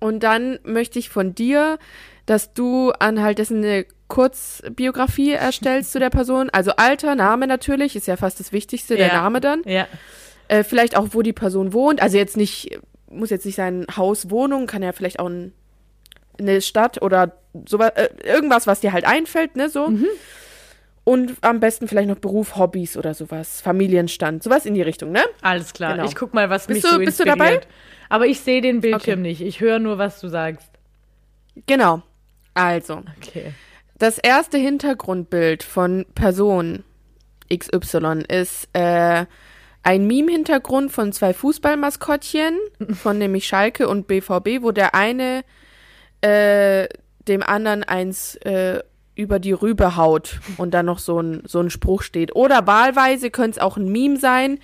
Und dann möchte ich von dir, dass du anhalt dessen eine Kurzbiografie erstellst zu der Person. Also Alter, Name natürlich, ist ja fast das Wichtigste, der Ja. Name dann. Ja. Äh, vielleicht auch, wo die Person wohnt. Also jetzt nicht, muss jetzt nicht sein Haus, Wohnung, kann ja vielleicht auch ein eine Stadt oder sowas, äh, irgendwas, was dir halt einfällt, ne, so. Und am besten vielleicht noch Beruf, Hobbys oder sowas, Familienstand, sowas in die Richtung, ne? Alles klar. Genau. Ich guck mal, was Bist mich du- so bist du inspiriert. dabei? Aber ich sehe den Bildschirm Okay. nicht. Ich höre nur, was du sagst. Genau. Also, Okay. Das erste Hintergrundbild von Person XY ist äh, ein Meme-Hintergrund von zwei Fußballmaskottchen, (laughs) von nämlich Schalke und BVB, wo der eine äh, dem anderen eins äh, über die Rübe haut und dann noch so ein, so ein Spruch steht. Oder wahlweise könnte es auch ein Meme sein,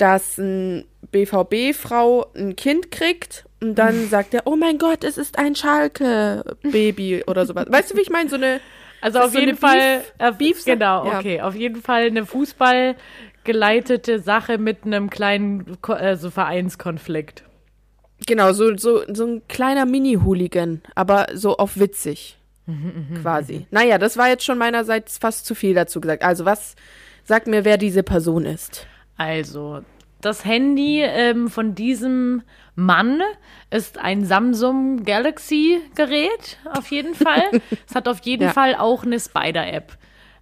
dass ein BVB-Frau ein Kind kriegt und dann (laughs) sagt er, oh mein Gott, es ist ein Schalke-Baby oder sowas. Weißt du, wie ich meine? So eine Also auf so jeden Fall, Beef- äh, Beef- genau, ja. okay, auf jeden Fall eine Fußball geleitete Sache mit einem kleinen also Vereinskonflikt. Genau, so, so, so ein kleiner Mini-Hooligan, aber so auf witzig. quasi. Naja, das war jetzt schon meinerseits fast zu viel dazu gesagt. Also, was sagt mir, wer diese Person ist? Also, das Handy ähm, von diesem Mann ist ein Samsung Galaxy Gerät, auf jeden Fall. (laughs) es hat auf jeden Ja. Fall auch eine Spider-App.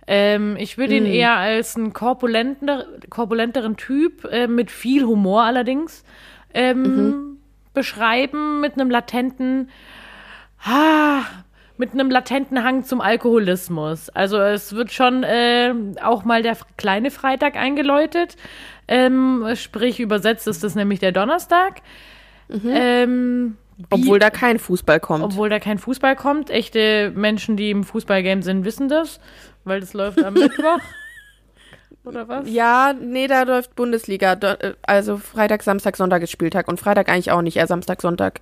Ähm, ich würde ihn eher als einen korpulenter, korpulenteren Typ, äh, mit viel Humor allerdings, ähm, beschreiben, mit einem latenten, ah, mit einem latenten Hang zum Alkoholismus. Also es wird schon äh, auch mal der kleine Freitag eingeläutet. Ähm, sprich, übersetzt ist das nämlich der Donnerstag. Ähm, wie- Obwohl da kein Fußball kommt. obwohl da kein Fußball kommt. Echte Menschen, die im Fußballgame sind, wissen das, weil das läuft am (laughs) Mittwoch. Oder was? ja, nee, da läuft Bundesliga. Äh, also Freitag, Samstag, Sonntag ist Spieltag und Freitag eigentlich auch nicht, eher Samstag, Sonntag.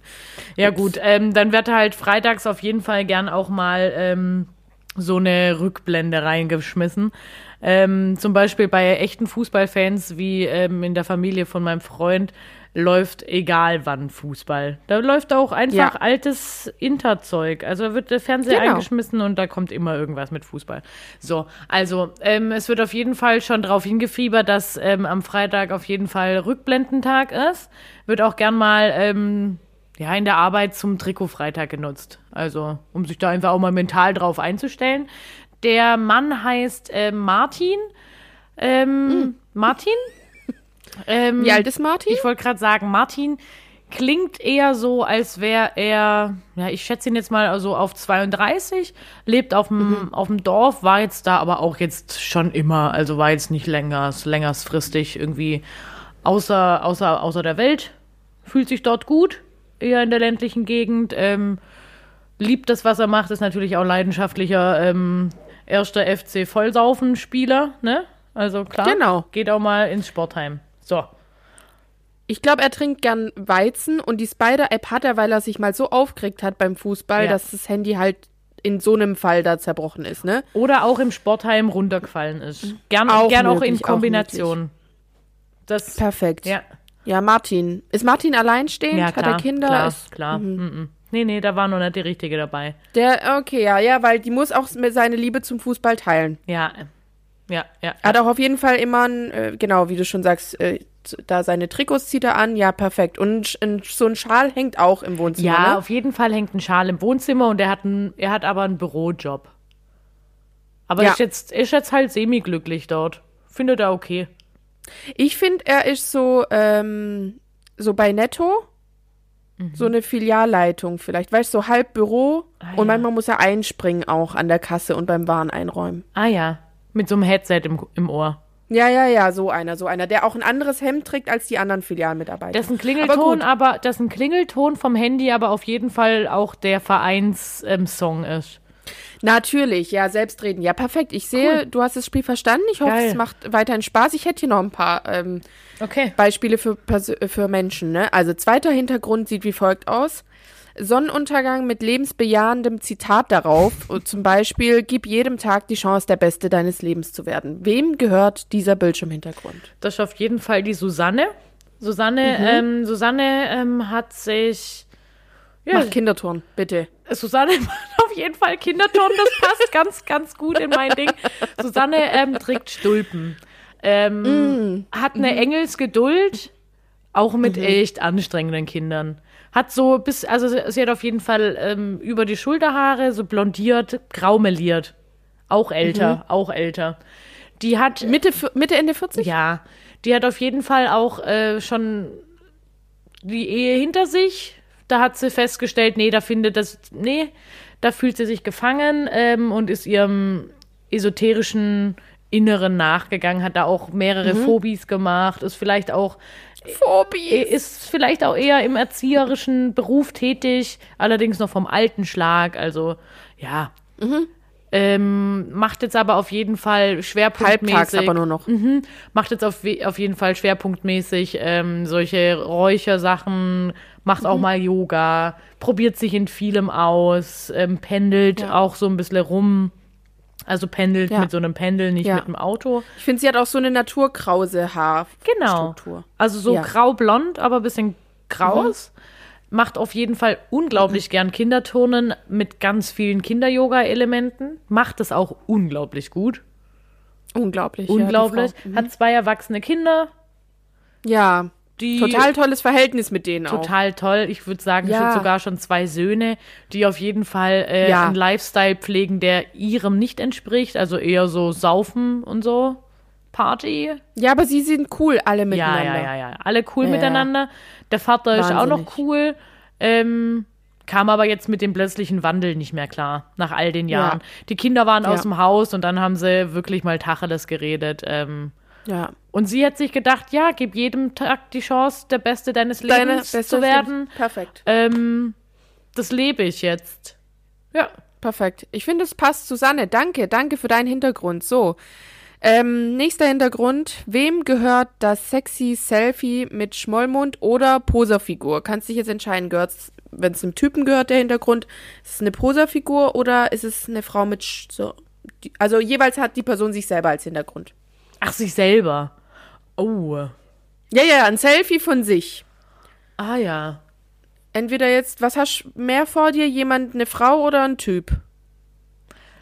Ja gut, ähm, dann wird halt freitags auf jeden Fall gern auch mal ähm, so eine Rückblende reingeschmissen. Ähm, zum Beispiel bei echten Fußballfans wie ähm, in der Familie von meinem Freund läuft egal wann Fußball. Da läuft auch einfach Ja. altes Interzeug. Also da wird der Fernseher Genau. eingeschmissen und da kommt immer irgendwas mit Fußball. So, also ähm, es wird auf jeden Fall schon darauf hingefiebert, dass ähm, am Freitag auf jeden Fall Rückblendentag ist. Wird auch gern mal ähm, ja, in der Arbeit zum Trikotfreitag genutzt. Also, um sich da einfach auch mal mental drauf einzustellen. Der Mann heißt äh, Martin. Ähm, Martin? Ähm, Wie alt ist Martin? ich wollte gerade sagen, Martin klingt eher so, als wäre er, ja, ich schätze ihn jetzt mal so auf 32, lebt auf dem, auf dem Dorf, war jetzt da aber auch jetzt schon immer, also war jetzt nicht länger, längersfristig irgendwie außer, außer, außer der Welt, fühlt sich dort gut, eher in der ländlichen Gegend, ähm, liebt das, was er macht, ist natürlich auch leidenschaftlicher ähm, erster FC Vollsaufen-Spieler, ne? Also klar, Genau. geht auch mal ins Sportheim. So. Ich glaube, er trinkt gern Weizen und die Spider-App hat er, weil er sich mal so aufgeregt hat beim Fußball, Ja. dass das Handy halt in so einem Fall da zerbrochen ist, ne? Oder auch im Sportheim runtergefallen ist. Gern Auch auch, gern auch möglich, in auch Kombination. Das, Perfekt. ja, Ja, Martin. Ist Martin alleinstehend? ja, Hat klar, er Kinder? klar, Ist, klar. Mhm. Nee, nee, da war noch nicht die Richtige dabei. der, okay, ja, ja, weil die muss auch seine Liebe zum Fußball teilen. Ja, ja, ja. Er hat auch auf jeden Fall immer, ein, äh, genau, wie du schon sagst, äh, da seine Trikots zieht er an. Ja, perfekt. Und ein, so ein Schal hängt auch im Wohnzimmer, Ja, ne? auf jeden Fall hängt ein Schal im Wohnzimmer und er hat, ein, er hat aber einen Bürojob. Aber Ja. ist, jetzt, ist jetzt halt semi-glücklich dort. Findet er okay. Ich finde, er ist so, ähm, so bei Netto, so eine Filialleitung vielleicht. Weißt du, so halb Büro Ah, und ja. manchmal muss er einspringen auch an der Kasse und beim Waren einräumen. Ah ja, mit so einem Headset im, im Ohr. Ja, ja, ja, so einer, so einer, der auch ein anderes Hemd trägt als die anderen Filialmitarbeiter. Das ist ein Aber Klingelton, aber, das ist ein Klingelton vom Handy, aber auf jeden Fall auch der Vereinssong ähm, Song ist. Natürlich, ja, selbstreden. Ja, perfekt. Ich sehe, du hast das Spiel verstanden. Ich hoffe, Geil. es macht weiterhin Spaß. Ich hätte hier noch ein paar ähm, Okay. Beispiele für, für Menschen. Ne? Also zweiter Hintergrund sieht wie folgt aus. Sonnenuntergang mit lebensbejahendem Zitat darauf. Zum Beispiel, gib jedem Tag die Chance, der Beste deines Lebens zu werden. Wem gehört dieser Bildschirmhintergrund? Das ist auf jeden Fall die Susanne. Susanne, ähm, Susanne ähm, hat sich. Ja, Mach Kinderturn, bitte. Susanne (laughs) macht auf jeden Fall Kinderturnen, das passt ganz, ganz gut in mein Ding. Susanne ähm, trägt Stulpen. Ähm, Hat eine Engelsgeduld, Auch mit echt anstrengenden Kindern. Hat so bis, also sie hat auf jeden Fall ähm, über die Schulterhaare so blondiert, graumeliert. Auch älter, auch älter. Die hat, Mitte, Mitte, Ende 40? ja, die hat auf jeden Fall auch äh, schon die Ehe hinter sich. Da hat sie festgestellt, nee, da findet das, nee, da fühlt sie sich gefangen ähm, und ist ihrem esoterischen Inneren nachgegangen, hat da auch mehrere Phobies gemacht, ist vielleicht auch Phobie. ist vielleicht auch eher im erzieherischen Beruf tätig, allerdings noch vom alten Schlag. Also ja, ähm, macht jetzt aber auf jeden Fall schwerpunktmäßig. Halbtags aber nur noch. Mhm. Macht jetzt auf, auf jeden Fall schwerpunktmäßig ähm, solche Räuchersachen, macht Mhm. auch mal Yoga, probiert sich in vielem aus, ähm, pendelt Ja. auch so ein bisschen rum. Also pendelt Ja. mit so einem Pendel, nicht Ja. mit dem Auto. Ich finde, sie hat auch so eine naturkrause Genau. Haarstruktur. Also so Ja. Mhm. grau-blond, aber ein bisschen graus. Macht auf jeden Fall unglaublich gern Kinderturnen mit ganz vielen Kinder-Yoga-Elementen. Macht es auch unglaublich gut. Unglaublich. Unglaublich. Ja, Frau. Hat zwei erwachsene Kinder, ja. Die total tolles Verhältnis mit denen auch. total toll. Ich würde sagen, Ja. es sind sogar schon zwei Söhne, die auf jeden Fall äh, Ja. einen Lifestyle pflegen, der ihrem nicht entspricht. Also eher so Saufen und so. Party. Ja, aber sie sind cool, alle Ja, miteinander. ja, ja, ja. Alle cool Ja, miteinander. Der Vater ist auch noch Wahnsinnig. cool. Ähm, kam aber jetzt mit dem plötzlichen Wandel nicht mehr klar, nach all den Ja. Jahren. Die Kinder waren Ja. aus dem Haus und dann haben sie wirklich mal Tacheles geredet. Ähm, Ja. und sie hat sich gedacht, ja, gib jedem Tag die Chance, der Beste deines Deine Lebens beste zu werden. Perfekt. Ähm, das lebe ich jetzt. Ja. Perfekt. Ich finde, es passt. Susanne, danke. Danke für deinen Hintergrund. So. Ähm, nächster Hintergrund. Wem gehört das sexy Selfie mit Schmollmund oder Poserfigur? Kannst dich jetzt entscheiden, gehört's, wenn es einem Typen gehört, der Hintergrund, ist es eine Poserfigur oder ist es eine Frau mit Sch so, die, also jeweils hat die Person sich selber als Hintergrund. Ach, sich selber. Oh. Ja, ja, ein Selfie von sich. Ah ja. Entweder jetzt, was hast du mehr vor dir? Jemand, eine Frau oder ein Typ?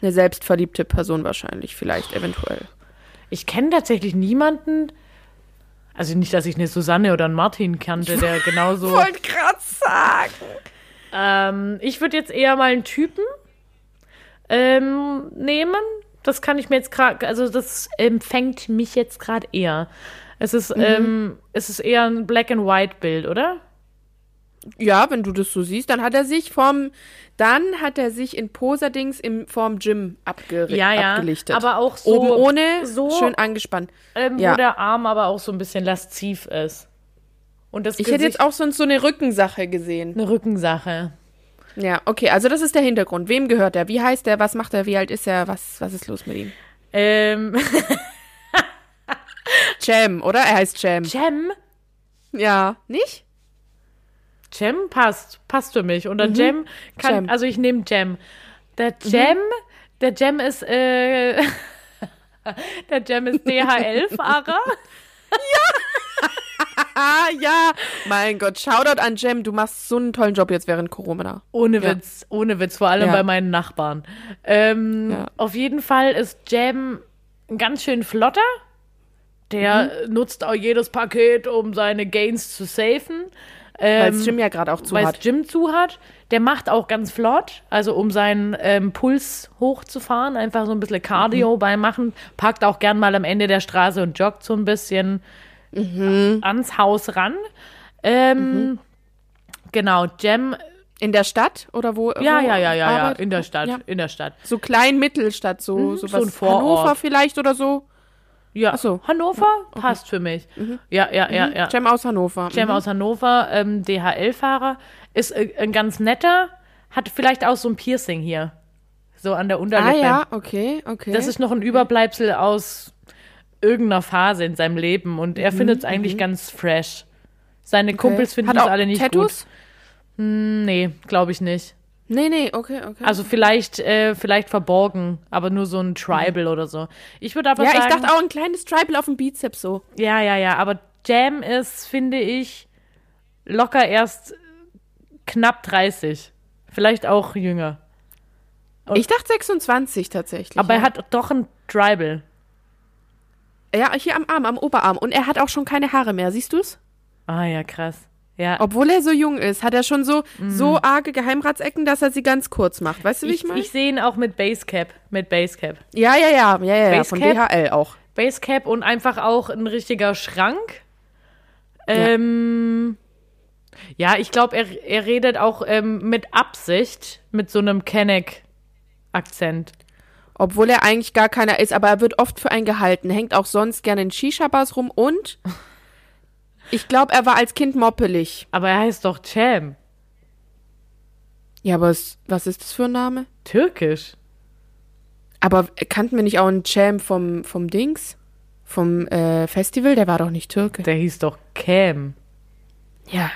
Eine selbstverliebte Person wahrscheinlich, vielleicht, eventuell. Ich kenne tatsächlich niemanden, also nicht, dass ich eine Susanne oder einen Martin kannte, der genauso. (laughs) Wollte gerade sagen. Ähm, ich würde jetzt eher mal einen Typen ähm, nehmen. Das kann ich mir jetzt gerade, also das empfängt mich jetzt gerade eher. Es ist, ähm, es ist eher ein Black and White Bild, oder? Ja, wenn du das so siehst, dann hat er sich vom, dann hat er sich in Poserdings im vorm Gym abger Ja, ja, abgelichtet. aber auch so- oben ohne, so- schön angespannt. Ähm, Ja. Wo der Arm aber auch so ein bisschen lasziv ist. Und das Ich hätte Gesicht jetzt auch so, so eine Rückensache gesehen. eine Rückensache. Ja, okay, also das ist der Hintergrund. Wem gehört er? Wie heißt er? Was macht er? Wie alt ist er? Was, was ist los mit ihm? Ähm, (laughs) Jam, oder? Er heißt Jam. Jem? Ja, nicht? Jem passt, passt für mich. Und der Jem kann, Jem. also ich nehme Jem. Der Jem, der Jem ist, äh, (laughs) der Jem ist (laughs) DHL-Fahrer. Ah, ja. Mein Gott, Shoutout an Jam. Du machst so einen tollen Job jetzt während Corona. Ohne Ja. Witz, ohne Witz, vor allem Ja. bei meinen Nachbarn. Ähm, Ja. Auf jeden Fall ist Jem ein ganz schön flotter. Der Mhm. nutzt auch jedes Paket, um seine Gains zu safen. Weil Ähm, das Jim ja gerade auch zu weil hat. es Gym zu hat. Der macht auch ganz flott, also um seinen ähm, Puls hochzufahren, einfach so ein bisschen Cardio Mhm. beimachen. Packt auch gern mal am Ende der Straße und joggt so ein bisschen Mhm. ans Haus ran. Ähm, Genau, Jem, In der Stadt oder wo? ja, ja, ja, ja, ja, in der Stadt, Ja. in der Stadt. So klein Mittelstadt, so, so so was ein Vorort. Hannover vielleicht oder so. Ja, Ach so. Hannover passt für mich. Ja, ja, ja, ja. Jam aus Hannover. Jem Mhm. aus Hannover, ähm, DHL-Fahrer, ist äh, ein ganz netter, hat vielleicht auch so ein Piercing hier. So an der Ah Unterlippe. ja, okay, okay. Das ist noch ein Überbleibsel aus irgendeiner Phase in seinem Leben und er findet es eigentlich ganz fresh. Seine Kumpels finden es alle nicht Tattoos? gut. Hm, nee, glaube ich nicht. Nee, nee, okay, okay. Also vielleicht, äh, vielleicht verborgen, aber nur so ein Tribal oder so. Ich würde aber ja, ich sagen, dachte auch ein kleines Tribal auf dem Bizeps so. ja, ja, ja, aber Jam ist, finde ich, locker erst knapp 30. Vielleicht auch jünger. Und- Ich dachte 26 tatsächlich. Aber ja. er hat doch ein Tribal. Ja, hier am Arm, am Oberarm. Und er hat auch schon keine Haare mehr, siehst du's? Ah ja, krass. Ja. Obwohl er so jung ist, hat er schon so, so arge Geheimratsecken, dass er sie ganz kurz macht. Weißt du, wie ich, ich, meine? ich sehe ihn auch mit Basecap. Mit Basecap. Ja, ja, ja, ja, ja, ja, von Basecap? DHL auch. Basecap und einfach auch ein richtiger Schrank. Ähm, ja, ich glaube, er, er redet auch ähm, mit Absicht mit so einem Kenneck-Akzent. Obwohl er eigentlich gar keiner ist, aber er wird oft für einen gehalten, hängt auch sonst gerne in Shisha-Bars rum und ich glaube, er war als Kind moppelig. Aber er heißt doch Cem. Ja, aber es, was ist das für ein Name? Türkisch. Aber kannten wir nicht auch einen Champ vom, vom Dings? Vom äh, Festival? Der war doch nicht Türke. Der hieß doch Cam. Ja.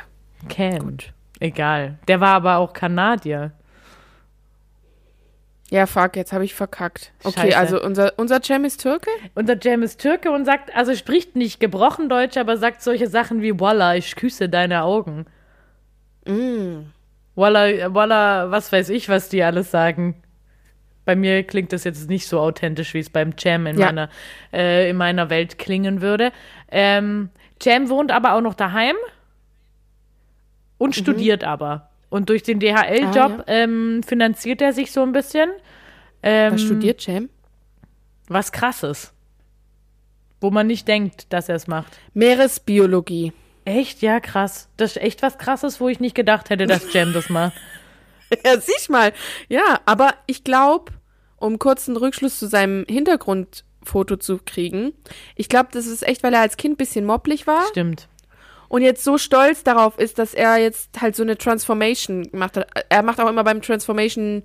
Cam. Egal. Der war aber auch Kanadier. Ja, fuck, jetzt habe ich verkackt. Okay, Scheiße. also unser, unser Cem ist Türke? Unser Cem ist Türke und sagt, also spricht nicht gebrochen Deutsch, aber sagt solche Sachen wie Walla, ich küsse deine Augen. Mm. Walla, Walla, was weiß ich, was die alles sagen. Bei mir klingt das jetzt nicht so authentisch, wie es beim Cem in, Ja. meiner, äh, in meiner Welt klingen würde. Ähm, Cem wohnt aber auch noch daheim und studiert aber. Und durch den DHL-Job. Ah, ähm, finanziert er sich so ein bisschen. Ähm, Was studiert Cem? Was krasses. Wo man nicht denkt, dass er es macht. Meeresbiologie. Echt? Ja, krass. Das ist echt was krasses, wo ich nicht gedacht hätte, dass Cem das macht. (laughs) (laughs) Ja, sieh mal. Ja, aber ich glaube, um kurz einen Rückschluss zu seinem Hintergrundfoto zu kriegen, ich glaube, das ist echt, weil er als Kind ein bisschen mopplig war Stimmt. Und jetzt so stolz darauf ist, dass er jetzt halt so eine Transformation gemacht hat. Er macht auch immer beim Transformation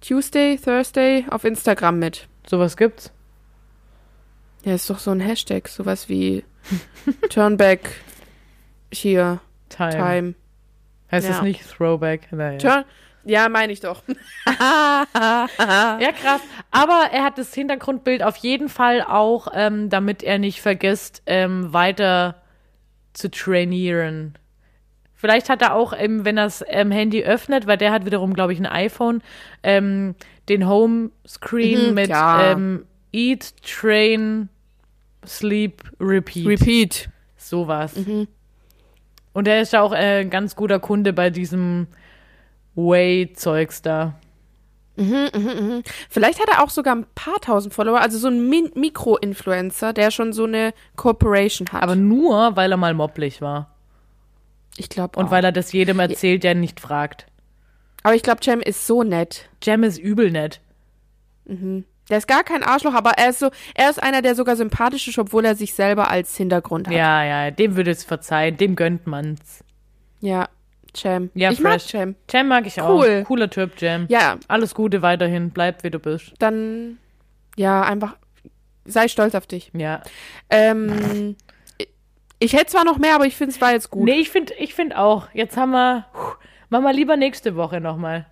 Tuesday, Thursday auf Instagram mit. Sowas gibt's. Ja, ist doch so ein Hashtag, sowas wie (laughs) Turnback hier, Time. Time. Heißt Ja. das nicht Throwback? Naja. Turn ja, meine ich doch. (laughs) (laughs) Ja, krass. Aber er hat das Hintergrundbild auf jeden Fall auch, ähm, damit er nicht vergisst, ähm, weiter zu trainieren. Vielleicht hat er auch, ähm, wenn er das ähm, Handy öffnet, weil der hat wiederum, glaube ich, ein iPhone, ähm, den Homescreen Mhm, mit klar. ähm, Eat, Train, Sleep, Repeat. Repeat. Sowas. Und er ist ja auch äh, ein ganz guter Kunde bei diesem Way-Zeugs da. Vielleicht hat er auch sogar ein paar tausend Follower, also so ein Min Mikro-Influencer, der schon so eine Corporation hat. Aber nur, weil er mal mopplig war. ich glaube Und weil er das jedem erzählt, der nicht fragt. Aber ich glaube, Cem ist so nett. Jam ist übel nett. Der ist gar kein Arschloch, aber er ist so, er ist einer, der sogar sympathisch ist, obwohl er sich selber als Hintergrund hat. Ja, ja, dem würde es verzeihen, dem gönnt man's. Ja, Cem. Ja, ich mag fresh. Cem. Jam mag ich auch. Cool. Cooler Typ, Jam. Ja, Alles Gute weiterhin, bleib wie du bist. dann, ja, einfach, sei stolz auf dich. Ja. Ähm, ich hätte zwar noch mehr, aber ich finde, es war jetzt gut. Nee, ich finde ich find auch. Jetzt haben wir. Puh, machen wir lieber nächste Woche nochmal.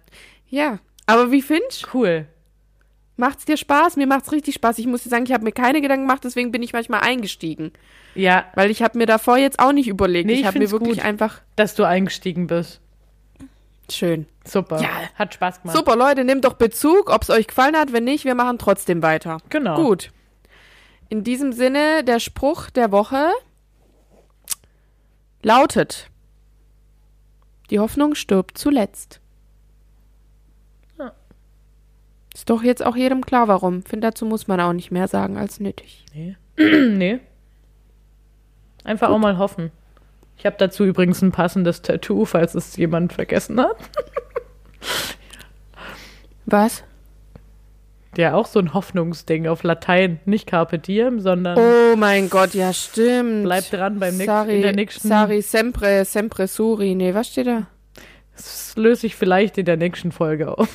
Ja, aber wie findest Cool. Macht's dir Spaß? Mir macht's richtig Spaß. Ich muss dir sagen, ich habe mir keine Gedanken gemacht, deswegen bin ich manchmal eingestiegen. Ja, Weil ich habe mir davor jetzt auch nicht überlegt. Nee, ich ich habe mir wirklich gut. einfach dass du eingestiegen bist. schön. Super. Ja. Hat Spaß gemacht. Super, Leute, nehmt doch Bezug, ob es euch gefallen hat. Wenn nicht, wir machen trotzdem weiter. Genau. Gut. In diesem Sinne, der Spruch der Woche lautet: Die Hoffnung stirbt zuletzt. Ja. Ist doch jetzt auch jedem klar, warum. Finde, dazu muss man auch nicht mehr sagen als nötig. Nee. (clears throat) nee. Einfach auch mal hoffen. Ich habe dazu übrigens ein passendes Tattoo, falls es jemand vergessen hat. (laughs) Was? Ja, auch so ein Hoffnungsding auf Latein. Nicht Carpe Diem, sondern Oh mein Gott, ja, stimmt. bleib dran beim nächsten, Sari, in der nächsten. Sari, sempre, sempre suri. Nee, was steht da? Das löse ich vielleicht in der nächsten Folge auf.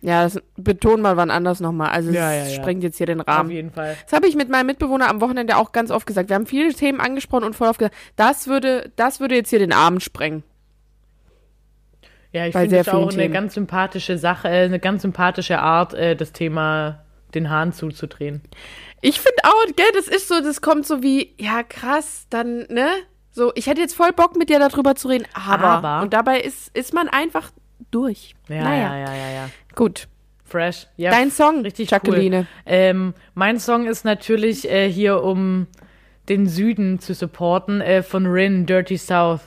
Ja, das betonen wir wann anders nochmal. Also, es Ja, ja, ja. sprengt jetzt hier den Auf Rahmen. jeden Fall. Das habe ich mit meinem Mitbewohner am Wochenende auch ganz oft gesagt. Wir haben viele Themen angesprochen und voll oft gesagt, das würde, das würde jetzt hier den Abend sprengen. Ja, ich finde es auch vielen eine Themen. ganz sympathische Sache, äh, eine ganz sympathische Art, äh, das Thema den Hahn zuzudrehen. Ich finde auch, gell, das ist so, das kommt so wie, ja krass, dann, ne? So, ich hätte jetzt voll Bock mit dir darüber zu reden, aber. Aber. Und dabei ist, ist man einfach durch. Ja, naja, ja, ja, ja, ja. gut. Fresh. Ja, Dein Song, richtig Jacqueline. Cool. Ähm, mein Song ist natürlich äh, hier, um den Süden zu supporten, äh, von Rin, Dirty South.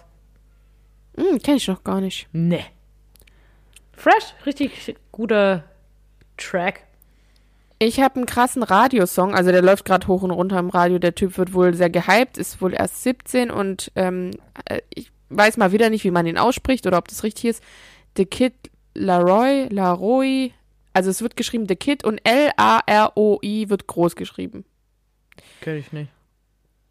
Hm, kenn ich noch gar nicht. Ne. Fresh, richtig guter Track. Ich habe einen krassen Radiosong, also der läuft gerade hoch und runter im Radio. Der Typ wird wohl sehr gehypt, ist wohl erst 17 und ähm, äh, ich weiß mal wieder nicht, wie man ihn ausspricht oder ob das richtig ist. The Kid Laroy, Laroy, also es wird geschrieben The Kid und L-A-R-O-I wird groß geschrieben. Kenn ich nicht.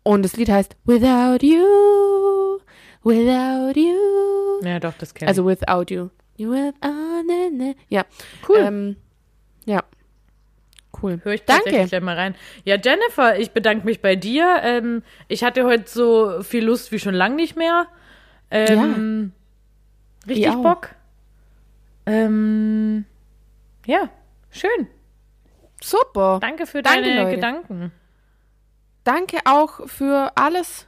Und das Lied heißt Without You, Without You. Ja, doch, das kenn Also Without You. You without, ne, ne. Ja. ich. Cool. Ähm, ja. Cool. Hör ich Danke. tatsächlich gleich mal rein. Ja, Jennifer, ich bedanke mich bei dir. Ähm, ich hatte heute so viel Lust wie schon lang nicht mehr. Ähm, Richtig auch. Bock. Ähm, ja, schön. Super. Danke für Danke, deine Leute. Gedanken. Danke auch für alles.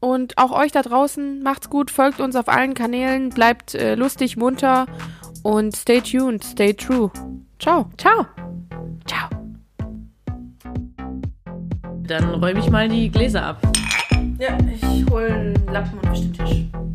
Und auch euch da draußen. Macht's gut, folgt uns auf allen Kanälen, bleibt äh, lustig, munter und stay tuned, stay true. Ciao. Ciao. Ciao. Dann räume ich mal die Gläser ab. Ja, ich hole einen Lappen und wisch den Tisch.